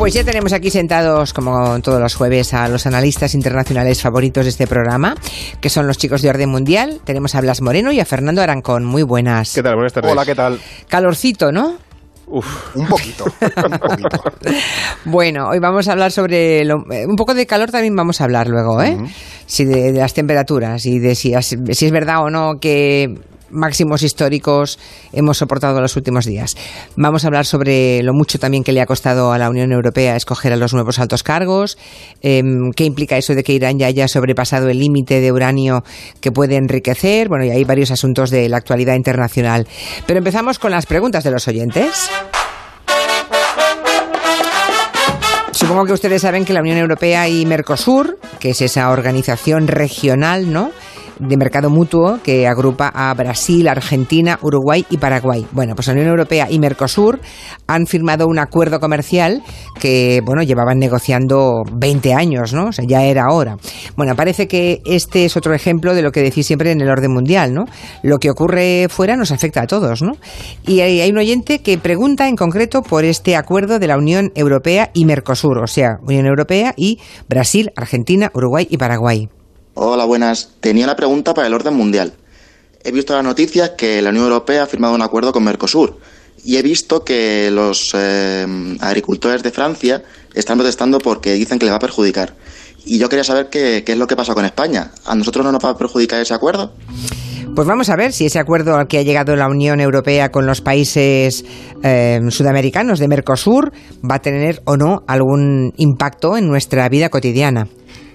Pues ya tenemos aquí sentados, como todos los jueves, a los analistas internacionales favoritos de este programa, que son los chicos de Orden Mundial. Tenemos a Blas Moreno y a Fernando Arancón. Muy buenas. ¿Qué tal? Buenas tardes. Hola, ¿qué tal? Calorcito, ¿no? Uf, un poquito, un poquito. Bueno, hoy vamos a hablar sobre lo- eh, un poco de calor también vamos a hablar luego, ¿eh? Sí, de, de las temperaturas y de si, si es verdad o no que máximos históricos hemos soportado los últimos días. Vamos a hablar sobre lo mucho también que le ha costado a la Unión Europea escoger a los nuevos altos cargos, em, qué implica eso de que Irán ya haya sobrepasado el límite de uranio que puede enriquecer, bueno, y hay varios asuntos de la actualidad internacional. Pero empezamos con las preguntas de los oyentes. Supongo que ustedes saben que la Unión Europea y Mercosur, que es esa organización regional, ¿no? De mercado mutuo que agrupa a Brasil, Argentina, Uruguay y Paraguay. Bueno, pues la Unión Europea y Mercosur han firmado un acuerdo comercial que, bueno, llevaban negociando 20 años, ¿no? O sea, ya era hora. Bueno, parece que este es otro ejemplo de lo que decís siempre en el orden mundial, ¿no? Lo que ocurre fuera nos afecta a todos, ¿no? Y hay, hay un oyente que pregunta en concreto por este acuerdo de la Unión Europea y Mercosur, o sea, Unión Europea y Brasil, Argentina, Uruguay y Paraguay. Hola, buenas. Tenía la pregunta para el orden mundial. He visto las noticias que la Unión Europea ha firmado un acuerdo con Mercosur y he visto que los eh, agricultores de Francia están protestando porque dicen que les va a perjudicar. Y yo quería saber qué, qué es lo que pasa con España. ¿A nosotros no nos va a perjudicar ese acuerdo? Pues vamos a ver si ese acuerdo al que ha llegado la Unión Europea con los países eh, sudamericanos de Mercosur va a tener o no algún impacto en nuestra vida cotidiana.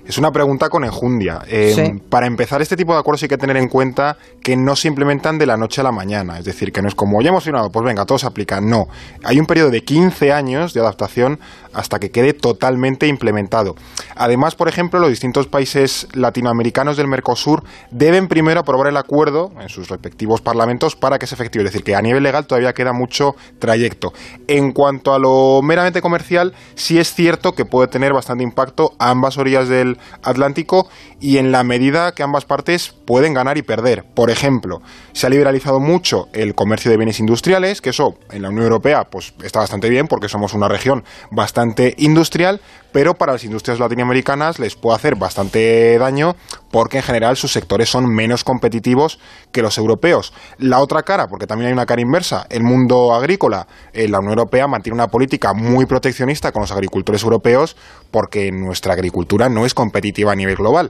Es una pregunta con enjundia. Eh, Sí. Para empezar, este tipo de acuerdos hay que tener en cuenta que no se implementan de la noche a la mañana. Es decir, que no es como ya hemos firmado, pues venga, todo se aplica. No. Hay un periodo de 15 años de adaptación hasta que quede totalmente implementado. Además, por ejemplo, los distintos países latinoamericanos del Mercosur deben primero aprobar el acuerdo en sus respectivos parlamentos para que se efective. Es decir, que a nivel legal todavía queda mucho trayecto. En cuanto a lo meramente comercial, sí es cierto que puede tener bastante impacto a ambas orillas del Atlántico y en la medida que ambas partes pueden ganar y perder. Por ejemplo, se ha liberalizado mucho el comercio de bienes industriales, que eso en la Unión Europea pues está bastante bien porque somos una región bastante industrial, pero para las industrias latinoamericanas les puede hacer bastante daño porque en general sus sectores son menos competitivos que los europeos. La otra cara, porque también hay una cara inversa, el mundo agrícola, eh, la Unión Europea mantiene una política muy proteccionista con los agricultores europeos porque nuestra agricultura no es competitiva a nivel global.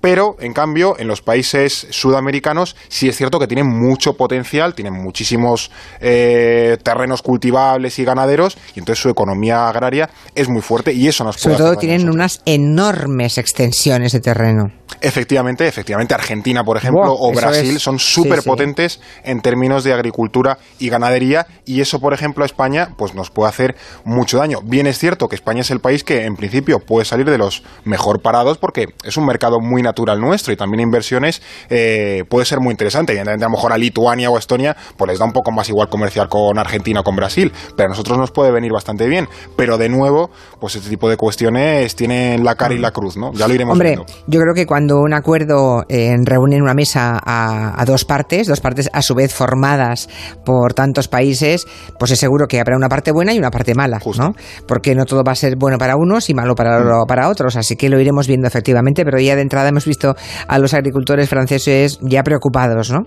Pero, en cambio, en los países sudamericanos sí es cierto que tienen mucho potencial, tienen muchísimos eh, terrenos cultivables y ganaderos, y entonces su economía agraria es muy fuerte y eso nos puede Sobre todo tienen nosotros. unas enormes extensiones de terreno. Efectivamente, efectivamente, Argentina, por ejemplo, o Brasil es- son súper sí. potentes en términos de agricultura y ganadería, y eso, por ejemplo, a España, pues nos puede hacer mucho daño. Bien es cierto que España es el país que, en principio, puede salir de los mejor parados porque es un mercado muy natural nuestro y también inversiones eh, puede ser muy interesante. Evidentemente, a lo mejor a Lituania o a Estonia, pues les da un poco más igual comerciar con Argentina o con Brasil, pero a nosotros nos puede venir bastante bien. Pero de nuevo, pues este tipo de cuestiones tienen la cara y la cruz, ¿no? Ya lo iremos Hombre, viendo. yo creo que cuando un acuerdo eh, reúne en una mesa a, a dos partes, dos partes a su vez formadas por tantos países, pues es seguro que habrá una parte buena y una parte mala, Justo. ¿no? Porque no todo va a ser bueno para unos y malo para, para otros, así que lo iremos viendo efectivamente, pero ya de entrada hemos visto a los agricultores franceses ya preocupados, ¿no?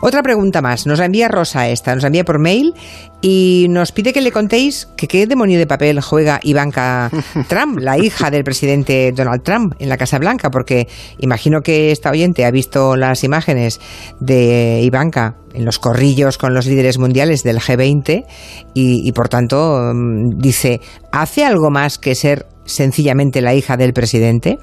Otra pregunta más, nos la envía Rosa esta, nos la envía por mail y nos pide que le contéis que qué demonio de papel juega Ivanka Trump, la hija del presidente Donald Trump en la Casa Blanca, porque imagino que esta oyente ha visto las imágenes de Ivanka en los corrillos con los líderes mundiales del G20 y, y, por tanto mm, dice, ¿hace algo más que ser sencillamente la hija del presidente?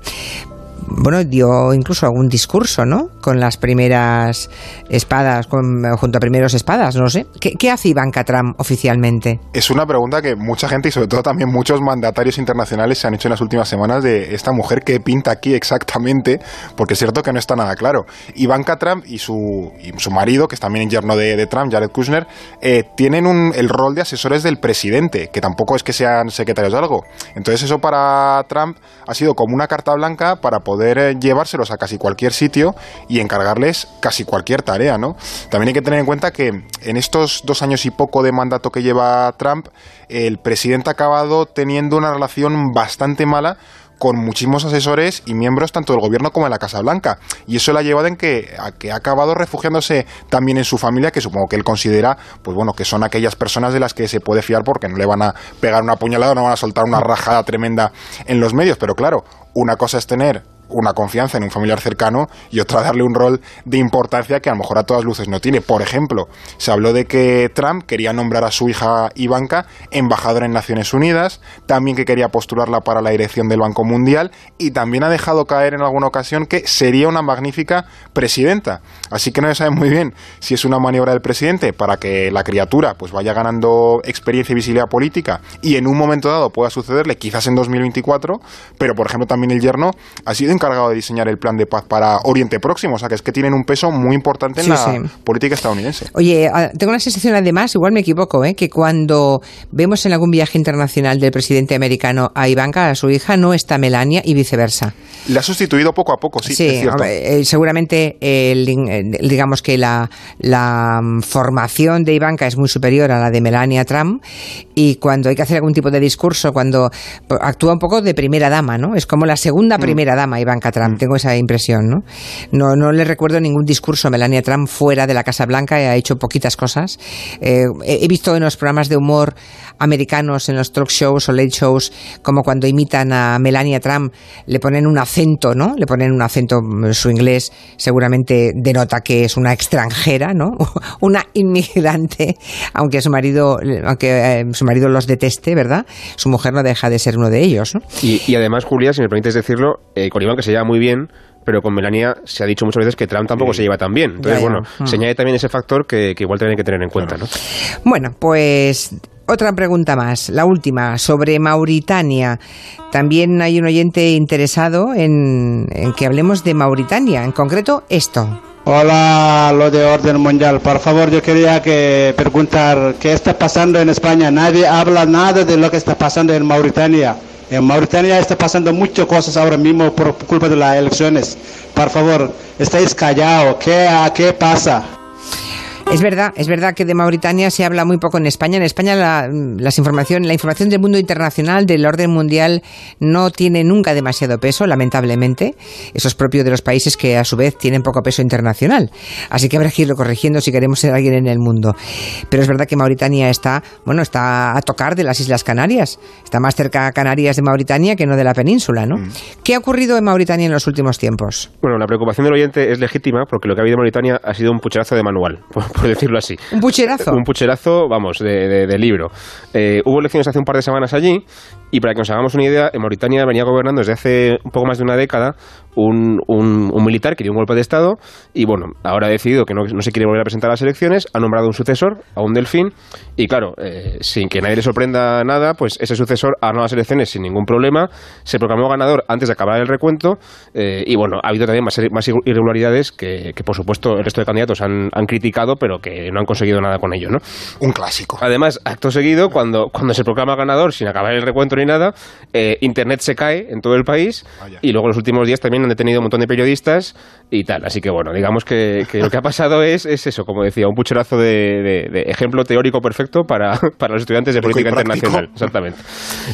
Bueno, dio incluso algún discurso, ¿no? Con las primeras espadas, con, junto a primeros espadas, no sé. ¿Qué, hace Ivanka Trump oficialmente? Es una pregunta que mucha gente y sobre todo también muchos mandatarios internacionales se han hecho en las últimas semanas de esta mujer que pinta aquí exactamente, porque es cierto que no está nada claro. Ivanka Trump y su, y su marido, que es también yerno de, de Trump, Jared Kushner, eh, tienen un, el rol de asesores del presidente, que tampoco es que sean secretarios de algo. Entonces eso para Trump ha sido como una carta blanca para poder poder eh, llevárselos a casi cualquier sitio y encargarles casi cualquier tarea, ¿no? También hay que tener en cuenta que en estos dos años y poco de mandato que lleva Trump, el presidente ha acabado teniendo una relación bastante mala con muchísimos asesores y miembros tanto del gobierno como de la Casa Blanca. Y eso le ha llevado en que, a que ha acabado refugiándose también en su familia, que supongo que él considera, pues bueno, que son aquellas personas de las que se puede fiar porque no le van a pegar una puñalada, no van a soltar una rajada tremenda en los medios. Pero claro, una cosa es tener una confianza en un familiar cercano y otra darle un rol de importancia que a lo mejor a todas luces no tiene. Por ejemplo, se habló de que Trump quería nombrar a su hija Ivanka embajadora en Naciones Unidas, también que quería postularla para la dirección del Banco Mundial y también ha dejado caer en alguna ocasión que sería una magnífica presidenta. Así que no se sabe muy bien si es una maniobra del presidente para que la criatura pues vaya ganando experiencia y visibilidad política y en un momento dado pueda sucederle, quizás en 2024, pero por ejemplo también el yerno ha sido encargado de diseñar el plan de paz para Oriente Próximo, o sea que es que tienen un peso muy importante en la política estadounidense. Oye, ah, tengo la sensación además, igual me equivoco, ¿eh? que cuando vemos en algún viaje internacional del presidente americano a Ivanka, a su hija, no está Melania y viceversa. Le ha sustituido poco a poco, sí. Sí, es cierto. Eh, seguramente digamos que la, la mm, formación de Ivanka es muy superior a la de Melania Trump y cuando hay que hacer algún tipo de discurso, cuando actúa un poco de primera dama, ¿no? Es como la segunda mm. primera dama, Ivanka Trump, mm. tengo esa impresión, ¿no? No, no le recuerdo ningún discurso a Melania Trump fuera de la Casa Blanca, ha hecho poquitas cosas. Eh, he visto en los programas de humor americanos, en los talk shows o late shows, como cuando imitan a Melania Trump, le ponen un acento, ¿no? Le ponen un acento, mm, su inglés seguramente denota que es una extranjera, ¿no? una inmigrante, aunque su marido, aunque eh, su marido los deteste, ¿verdad? Su mujer no deja de ser uno de ellos, ¿no? Y, además, Julia, si me permites decirlo, eh, con Iván se lleva muy bien, pero con Melania se ha dicho muchas veces que Trump tampoco se lleva tan bien. Entonces, bueno, mm. se añade también ese factor que, igual tienen que tener en cuenta, ¿no? Bueno, pues otra pregunta más, la última, sobre Mauritania. También hay un oyente interesado en, que hablemos de Mauritania, en concreto esto. Hola, lo de orden mundial. Por favor, yo quería que preguntar qué está pasando en España. Nadie habla nada de lo que está pasando en Mauritania. En Mauritania está pasando muchas cosas ahora mismo por culpa de las elecciones. Por favor, estáis callados. ¿Qué, ¿Qué pasa? Es verdad, es verdad que de Mauritania se habla muy poco en España. En España la, las información, la información del mundo internacional, del orden mundial, no tiene nunca demasiado peso, lamentablemente. Eso es propio de los países que a su vez tienen poco peso internacional. Así que habrá que irlo corrigiendo si queremos ser alguien en el mundo. Pero es verdad que Mauritania está, bueno, está a tocar de las Islas Canarias. Está más cerca a Canarias de Mauritania que no de la península, ¿no? Mm. ¿Qué ha ocurrido en Mauritania en los últimos tiempos? Bueno, la preocupación del oyente es legítima porque lo que ha habido en Mauritania ha sido un pucherazo de manual por decirlo así. ¿Un pucherazo? Un pucherazo, vamos, de, libro. Eh, hubo elecciones hace un par de semanas allí y para que nos hagamos una idea, en Mauritania venía gobernando desde hace un poco más de una década un, un, militar que dio un golpe de Estado y bueno, ahora ha decidido que no, se quiere volver a presentar a las elecciones, ha nombrado un sucesor, a un delfín, y claro, eh, sin que nadie le sorprenda nada, pues ese sucesor ha ganado las elecciones sin ningún problema, se proclamó ganador antes de acabar el recuento eh, y bueno, ha habido también más, más irregularidades que, por supuesto el resto de candidatos han, han, criticado, pero que no han conseguido nada con ello, ¿no? Un clásico. Además, acto seguido, cuando, cuando se proclama ganador sin acabar el recuento nada, eh, Internet se cae en todo el país y luego en los últimos días también han detenido un montón de periodistas y tal. Así que bueno, digamos que, lo que ha pasado es, es, eso, como decía, un pucherazo de, ejemplo teórico perfecto para, para los estudiantes de política internacional. Exactamente.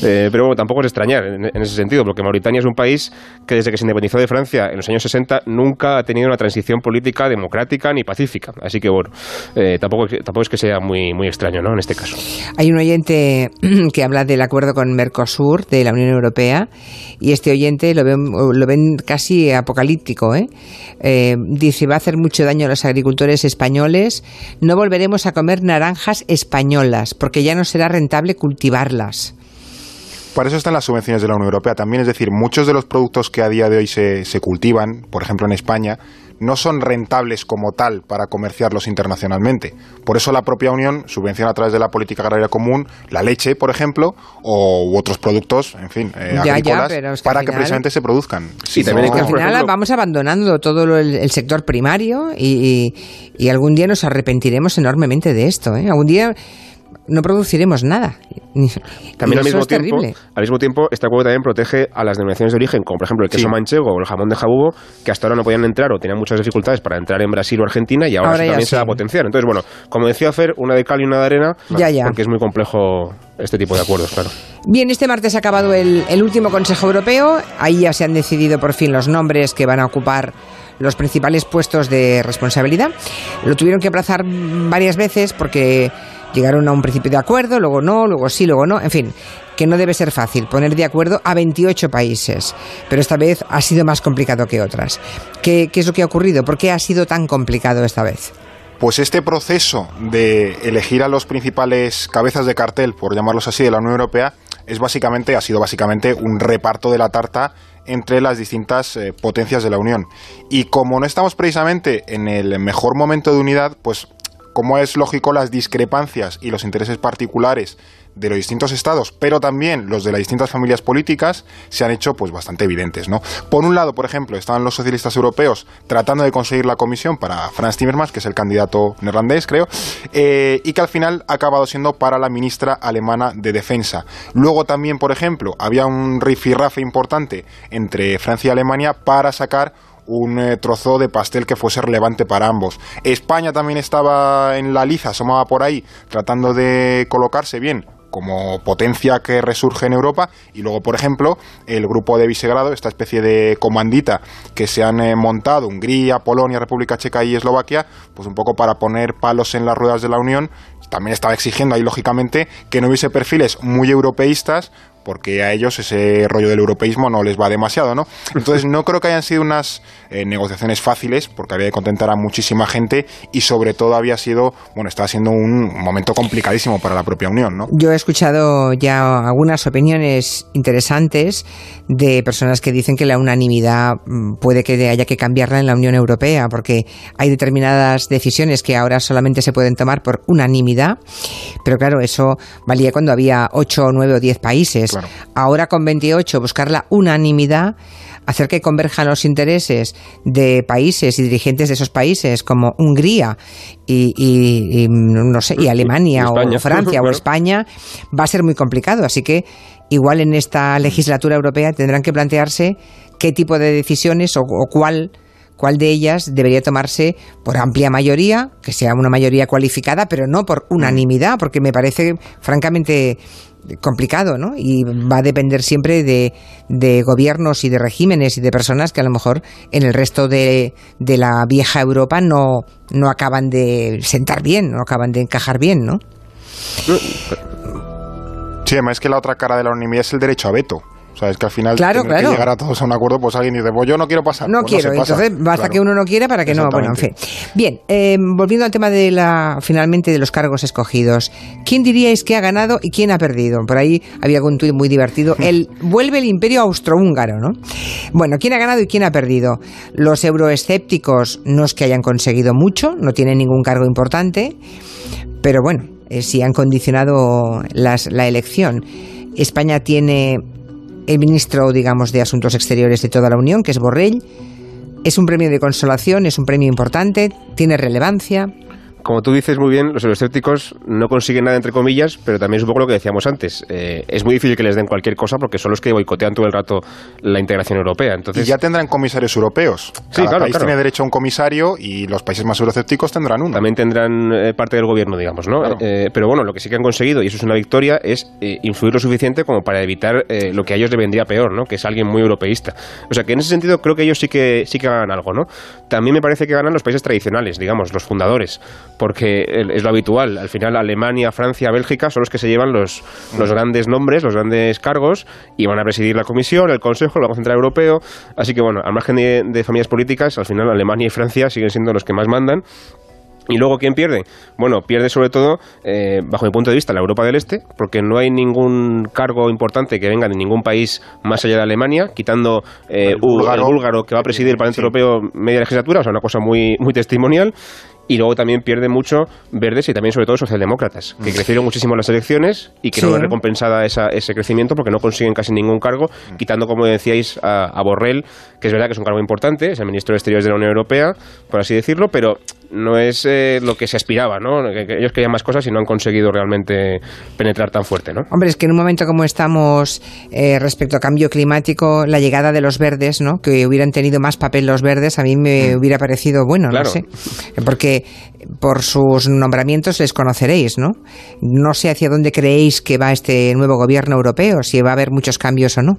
Eh, pero bueno, tampoco es extrañar en, ese sentido, porque Mauritania es un país que desde que se independizó de Francia en los años 60 nunca ha tenido una transición política democrática ni pacífica. Así que bueno, eh, tampoco, tampoco es que sea muy, muy extraño ¿no? en este caso. Hay un oyente que habla del acuerdo con Mercosur Sur de la Unión Europea y este oyente lo ven, lo ven casi apocalíptico. ¿eh? ¿eh? dice, va a hacer mucho daño a los agricultores españoles, no volveremos a comer naranjas españolas porque ya no será rentable cultivarlas. Para eso están las subvenciones de la Unión Europea también, es decir, muchos de los productos que a día de hoy se, se cultivan, por ejemplo en España, no son rentables como tal para comerciarlos internacionalmente. Por eso la propia Unión subvenciona a través de la política agraria común la leche, por ejemplo, o u otros productos, en fin, eh, agrícolas, para que precisamente se produzcan. Sí, también al final vamos abandonando todo el, sector primario y, algún día nos arrepentiremos enormemente de esto. ¿eh? Algún día no produciremos nada. También al mismo, tiempo, al mismo tiempo, este acuerdo también protege a las denominaciones de origen, como por ejemplo el queso manchego o el jamón de jabugo, que hasta ahora no podían entrar o tenían muchas dificultades para entrar en Brasil o Argentina y ahora, también se va a potenciar. Entonces, bueno, como decía Fer, una de cal y una de arena, porque es muy complejo este tipo de acuerdos, claro. Bien, este martes ha acabado el, el último Consejo Europeo. Ahí ya se han decidido por fin los nombres que van a ocupar los principales puestos de responsabilidad. Lo tuvieron que aplazar varias veces porque llegaron a un principio de acuerdo, luego no, luego sí, luego no, en fin, que no debe ser fácil poner de acuerdo a 28 países, pero esta vez ha sido más complicado que otras. ¿Qué, es lo que ha ocurrido? ¿Por qué ha sido tan complicado esta vez? Pues este proceso de elegir a los principales cabezas de cartel, por llamarlos así, de la Unión Europea, es básicamente, ha sido básicamente un reparto de la tarta entre las distintas eh, potencias de la Unión. Y como no estamos precisamente en el mejor momento de unidad, pues como es lógico las discrepancias y los intereses particulares de los distintos estados, pero también los de las distintas familias políticas, se han hecho pues bastante evidentes, ¿no? Por un lado, por ejemplo, estaban los socialistas europeos tratando de conseguir la comisión para Franz Timmermans, que es el candidato neerlandés, creo, eh, y que al final ha acabado siendo para la ministra alemana de Defensa. Luego también, por ejemplo, había un rifirrafe importante entre Francia y Alemania para sacar un eh, trozo de pastel que fuese relevante para ambos. España también estaba en la liza, asomaba por ahí, tratando de colocarse bien como potencia que resurge en Europa y luego, por ejemplo, el grupo de Visegrado, esta especie de comandita que se han eh, montado Hungría, Polonia, República Checa y Eslovaquia, pues un poco para poner palos en las ruedas de la Unión, también estaba exigiendo ahí lógicamente que no hubiese perfiles muy europeístas porque a ellos ese rollo del europeísmo no les va demasiado, ¿no? Entonces no creo que hayan sido unas eh, negociaciones fáciles, porque había que contentar a muchísima gente y sobre todo había sido, bueno, estaba siendo un momento complicadísimo para la propia Unión, ¿no? Yo he escuchado ya algunas opiniones interesantes de personas que dicen que la unanimidad mm, puede que haya que cambiarla en la Unión Europea, porque hay determinadas decisiones que ahora solamente se pueden tomar por unanimidad, pero claro, eso valía cuando había 8, 9 o 10 países. Ahora con 28 buscar la unanimidad, hacer que converjan los intereses de países y dirigentes de esos países como Hungría y, no sé, y Alemania o Francia o España va a ser muy complicado. Así que igual en esta legislatura europea tendrán que plantearse qué tipo de decisiones o, o cuál cuál de ellas debería tomarse por amplia mayoría, que sea una mayoría cualificada, pero no por unanimidad, porque me parece francamente complicado, ¿no? Y va a depender siempre de, de, gobiernos y de regímenes y de personas que a lo mejor en el resto de, de la vieja Europa no, no acaban de sentar bien, no acaban de encajar bien, ¿no? Sí, además es que la otra cara de la unanimidad es el derecho a veto. O sea, es que al final claro, que llegar a todos a un acuerdo, pues alguien dice, pues yo no quiero pasar. No pues quiero, entonces basta que uno no quiera para que no. Bueno, en fin. Bien, eh, volviendo al tema de la, finalmente, de los cargos escogidos. ¿Quién diríais que ha ganado y quién ha perdido? Por ahí había algún tuit muy divertido. El, vuelve el imperio austrohúngaro, ¿no? Bueno, ¿quién ha ganado y quién ha perdido? Los euroescépticos no es que hayan conseguido mucho, no tienen ningún cargo importante, pero bueno, eh, sí han condicionado las, la elección. España tiene el ministro, digamos, de Asuntos Exteriores de toda la Unión, que es Borrell. Es un premio de consolación, es un premio importante, tiene relevancia como tú dices muy bien, los euroscépticos no consiguen nada, entre comillas, pero también es un poco lo que decíamos antes. Eh, es muy difícil que les den cualquier cosa porque son los que boicotean todo el rato la integración europea. Entonces, y ya tendrán comisarios europeos. sí, claro, país tiene derecho a un comisario y los países más euroscépticos tendrán uno. También tendrán eh, parte del gobierno, digamos, ¿no? Eh, pero bueno, lo que sí que han conseguido, y eso es una victoria, es influir lo suficiente como para evitar lo que a ellos le vendría peor, ¿no? Que es alguien muy europeísta. O sea que en ese sentido creo que ellos sí que, sí que ganan algo, ¿no? También me parece que ganan los países tradicionales, digamos, los fundadores, porque es lo habitual. Al final, Alemania, Francia, Bélgica son los que se llevan los, los grandes nombres, los grandes cargos y van a presidir la Comisión, el Consejo, el Banco Central Europeo. Así que, bueno, al margen de, familias políticas, al final Alemania y Francia siguen siendo los que más mandan. ¿Y luego quién pierde? Bueno, pierde sobre todo, eh, bajo mi punto de vista, la Europa del Este, porque no hay ningún cargo importante que venga de ningún país más allá de Alemania, quitando eh, el, búlgaro, que va a presidir el Parlamento Europeo media legislatura, o sea, una cosa muy, muy testimonial. Y luego también pierde mucho verdes y también sobre todo socialdemócratas, que mm. crecieron muchísimo en las elecciones y que no es recompensada esa, ese crecimiento porque no consiguen casi ningún cargo, mm. quitando, como decíais, a, Borrell, que es verdad que es un cargo importante, es el ministro de Exteriores de la Unión Europea, por así decirlo, pero no es eh, lo que se aspiraba, ¿no? ellos querían más cosas y no han conseguido realmente penetrar tan fuerte, ¿no? Hombre, es que en un momento como estamos eh, respecto a cambio climático, la llegada de los verdes, ¿no? Que hubieran tenido más papel los verdes, a mí me mm. hubiera parecido bueno, no sé. Porque por sus nombramientos les conoceréis, ¿no? No sé hacia dónde creéis que va este nuevo gobierno europeo, si va a haber muchos cambios o no.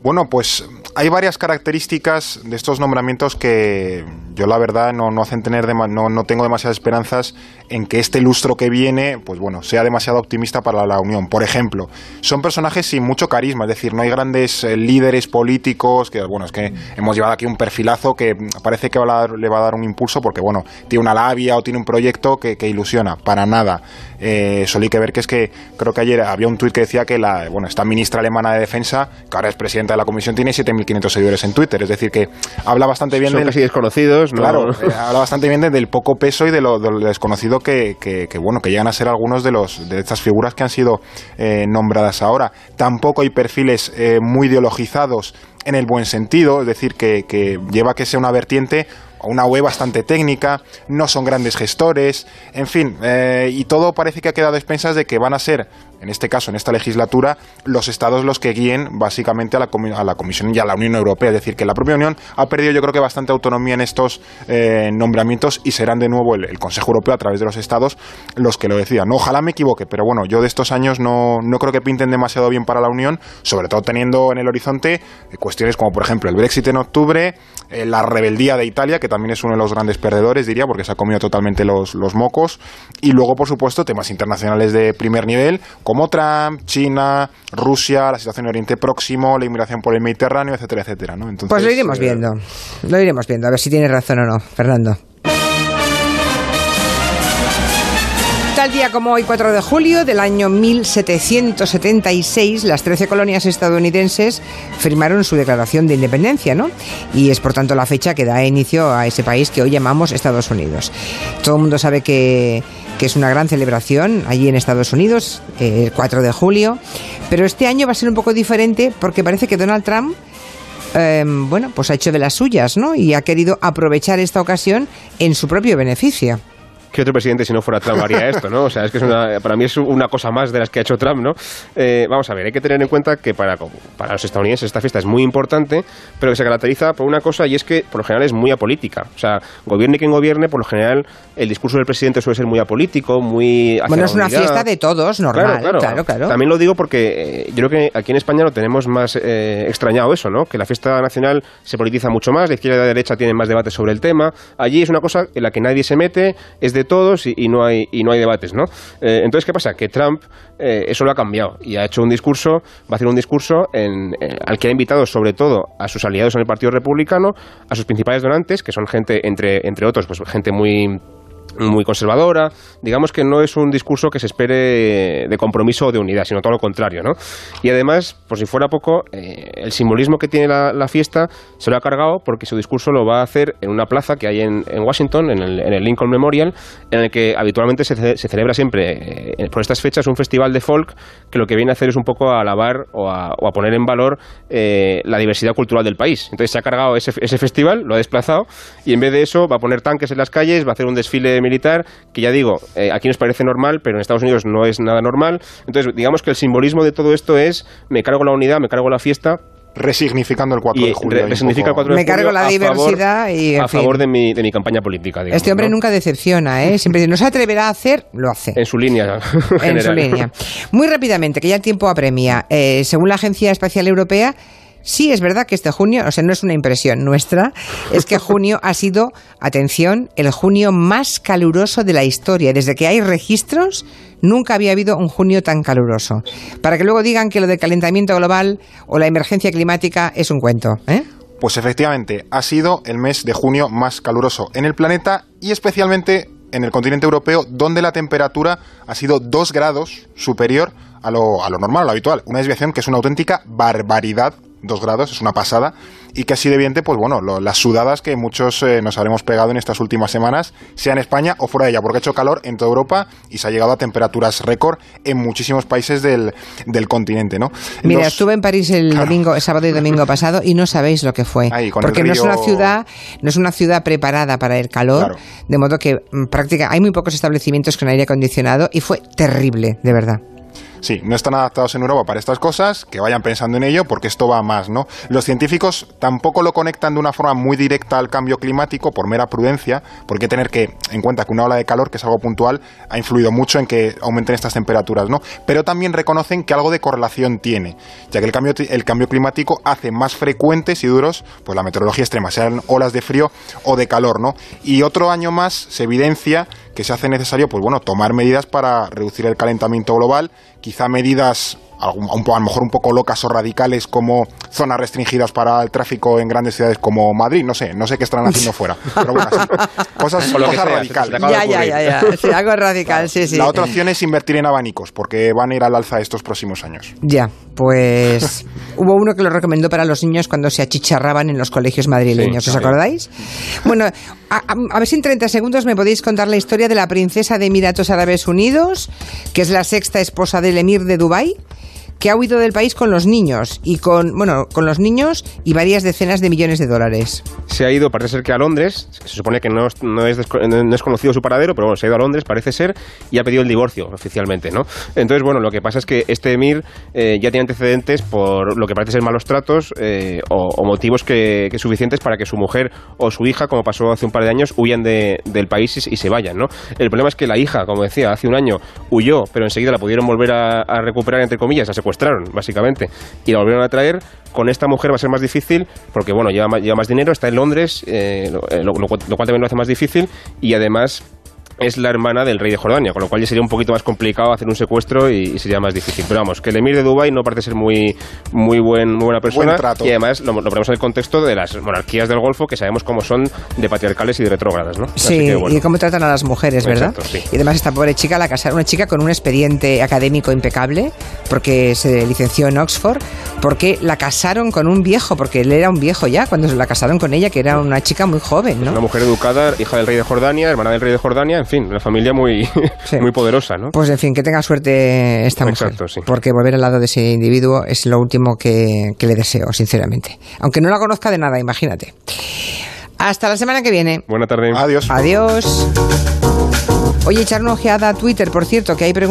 Bueno, pues hay varias características de estos nombramientos que yo la verdad no, no hacen tener no, no, tengo demasiadas esperanzas en que este lustro que viene, pues bueno, sea demasiado optimista para la Unión. Por ejemplo, son personajes sin mucho carisma, es decir, no hay grandes eh, líderes políticos, que bueno, es que hemos llevado aquí un perfilazo que parece que le va a dar un impulso porque bueno, tiene una labia o tiene un proyecto que, ilusiona, para nada. Eh, solí que ver que es que creo que ayer había un tuit que decía que la, bueno, esta ministra alemana de defensa, que ahora es presidenta de la comisión, tiene 7.500 seguidores en Twitter, es decir, que habla bastante bien son casi desconocidos, Claro, eh, habla bastante bien del poco peso y de lo, desconocido que, bueno, que llegan a ser algunos de, los, de estas figuras que han sido eh, nombradas ahora. Tampoco hay perfiles eh, muy ideologizados en el buen sentido, es decir, que, que lleva a que sea una vertiente una web bastante técnica, no son grandes gestores, en fin, eh, y todo parece que ha quedado a expensas de que van a ser, en este caso, en esta legislatura, los estados los que guíen básicamente a la, a la Comisión y a la Unión Europea. Es decir, que la propia Unión ha perdido yo creo que bastante autonomía en estos eh, nombramientos y serán de nuevo el, Consejo Europeo a través de los estados los que lo decidan. ojalá me equivoque, pero bueno, yo de estos años no, no creo que pinten demasiado bien para la Unión, sobre todo teniendo en el horizonte eh, cuestiones como por ejemplo el Brexit en octubre, la rebeldía de Italia, que también es uno de los grandes perdedores, diría, porque se ha comido totalmente los, los mocos. Y luego, por supuesto, temas internacionales de primer nivel, como Trump, China, Rusia, la situación en Oriente Próximo, la inmigración por el Mediterráneo, etcétera, etcétera. ¿no? Entonces, pues lo iremos eh, viendo. Lo iremos viendo, a ver si tiene razón o no, Fernando. Tal día como hoy, 4 de julio del año 1776, las 13 colonias estadounidenses firmaron su declaración de independencia, ¿no? Y es por tanto la fecha que da inicio a ese país que hoy llamamos Estados Unidos. Todo el mundo sabe que, es una gran celebración allí en Estados Unidos, eh, el 4 de julio, pero este año va a ser un poco diferente porque parece que Donald Trump em, bueno, pues ha hecho de las suyas, ¿no? Y ha querido aprovechar esta ocasión en su propio beneficio. ¿Qué otro presidente si no fuera Trump haría esto, no? O sea, es que es una, para mí es una cosa más de las que ha hecho Trump, ¿no? Eh, vamos a ver, hay que tener en cuenta que para, para los estadounidenses esta fiesta es muy importante, pero que se caracteriza por una cosa y es que por lo general es muy apolítica. O sea, gobierne quien gobierne, por lo general el discurso del presidente suele ser muy apolítico, muy... Bueno, es una fiesta de todos, normal, claro, claro. claro, También lo digo porque eh, yo creo que aquí en España lo tenemos más eh, extrañado eso, ¿no? Que la fiesta nacional se politiza mucho más, la izquierda y la derecha tienen más debates sobre el tema. Allí es una cosa en la que nadie se mete, es de todos y, no, hay, y no hay debates, ¿no? Eh, entonces, ¿qué pasa? Que Trump eh, eso lo ha cambiado y ha hecho un discurso, va a hacer un discurso eh, al que ha invitado sobre todo a sus aliados en el Partido Republicano, a sus principales donantes, que son gente, entre, entre otros, pues gente muy muy conservadora. Digamos que no es un discurso que se espere de compromiso o de unidad, sino todo lo contrario, ¿no? Y además, por si fuera poco, el simbolismo que tiene la, fiesta se lo ha cargado porque su discurso lo va a hacer en una plaza que hay en, Washington, en el, Lincoln Memorial, en el que habitualmente se, celebra siempre, eh, por estas fechas, un festival de folk que lo que viene a hacer es un poco a alabar o a, poner en valor eh, la diversidad cultural del país. Entonces se ha cargado ese, ese festival, lo ha desplazado, y en vez de eso va a poner tanques en las calles, va a hacer un desfile militar, que ya digo, eh, aquí nos parece normal, pero en Estados Unidos no es nada normal. Entonces, digamos que el simbolismo de todo esto es, me cargo la unidad, me cargo la fiesta, resignificando el 4 de julio. Me cargo la diversidad y a favor de mi, de mi campaña política. este hombre nunca decepciona, ¿eh? Siempre dice, no se atreverá a hacer, lo hace. En su línea. en su línea. Muy rápidamente, que ya el tiempo apremia. Eh, según la Agencia Espacial Europea, Sí, es verdad que este junio, o sea, no es una impresión nuestra, es que junio ha sido, atención, el junio más caluroso de la historia. Desde que hay registros, nunca había habido un junio tan caluroso. Para que luego digan que lo del calentamiento global o la emergencia climática es un cuento. ¿eh? Pues efectivamente, ha sido el mes de junio más caluroso en el planeta y especialmente en el continente europeo, donde la temperatura ha sido dos grados superior a lo, a lo normal, a lo habitual. Una desviación que es una auténtica barbaridad 2 grados, es una pasada, y que así de evidente, pues bueno, las sudadas que muchos eh, nos habremos pegado en estas últimas semanas, sea en España o fuera de ella, porque ha hecho calor en toda Europa y se ha llegado a temperaturas récord en muchísimos países del, continente, ¿no? Mira, estuve en París el domingo, el sábado y domingo pasado y no sabéis lo que fue, porque no es una ciudad, no es una ciudad preparada para el calor, de modo que mm, práctica hay muy pocos establecimientos con aire acondicionado y fue terrible, de verdad. Sí, no están adaptados en Europa para estas cosas, que vayan pensando en ello porque esto va más, ¿no? Los científicos tampoco lo conectan de una forma muy directa al cambio climático por mera prudencia, porque tener que en cuenta que una ola de calor, que es algo puntual, ha influido mucho en que aumenten estas temperaturas, ¿no? Pero también reconocen que algo de correlación tiene, ya que el cambio, el cambio climático hace más frecuentes y duros pues la meteorología extrema, sean olas de frío o de calor, ¿no? Y otro año más se evidencia que se hace necesario, pues bueno, tomar medidas para reducir el calentamiento global, quizá medidas a lo mejor un poco locas o radicales como zonas restringidas para el tráfico en grandes ciudades como Madrid, no sé, no sé qué estarán haciendo fuera, pero bueno, cosas, radicales. Ya, ya, ya, ya, algo radical, sí, sí. La otra opción es invertir en abanicos, porque van a ir al alza estos próximos años. Ya, pues hubo uno que lo recomendó para los niños cuando se achicharraban en los colegios madrileños, ¿os acordáis? Bueno, a, ver si en 30 segundos me podéis contar la historia de la princesa de Emiratos Árabes Unidos, que es la sexta esposa del emir de Dubái que ha huido del país con los niños y con, bueno, con los niños y varias decenas de millones de dólares. Se ha ido, parece ser que a Londres, se supone que no, no, es, no es conocido su paradero, pero bueno, se ha ido a Londres, parece ser, y ha pedido el divorcio oficialmente, ¿no? Entonces, bueno, lo que pasa es que este emir eh, ya tiene antecedentes por lo que parece ser malos tratos eh, o, motivos que, suficientes para que su mujer o su hija, como pasó hace un par de años, huyan de, del país y, se vayan, ¿no? El problema es que la hija, como decía, hace un año huyó, pero enseguida la pudieron volver a, a recuperar, entre comillas, a secuestraron, básicamente, y la volvieron a traer. Con esta mujer va a ser más difícil porque, bueno, lleva más, lleva más dinero, está en Londres, eh, lo, cual también lo hace más difícil, y además es la hermana del rey de Jordania, con lo cual ya sería un poquito más complicado hacer un secuestro y, sería más difícil. Pero vamos, que el emir de Dubái no parece ser muy, muy, buen, buena persona y además lo, ponemos en el contexto de las monarquías del Golfo que sabemos cómo son de patriarcales y de retrógradas, ¿no? Sí, y cómo tratan a las mujeres, ¿verdad? Y además esta pobre chica la casaron, una chica con un expediente académico impecable, porque se licenció en Oxford, porque la casaron con un viejo, porque él era un viejo ya cuando la casaron con ella, que era una chica muy joven, ¿no? Una mujer educada, hija del rey de Jordania, hermana del rey de Jordania, fin, una familia muy, muy poderosa, ¿no? Pues en fin, que tenga suerte esta mujer. Porque volver al lado de ese individuo es lo último que, que le deseo, sinceramente. Aunque no la conozca de nada, imagínate. Hasta la semana que viene. Buena tarde. Adiós. Adiós. Oye, echar una ojeada a Twitter, por cierto, que hay preguntas.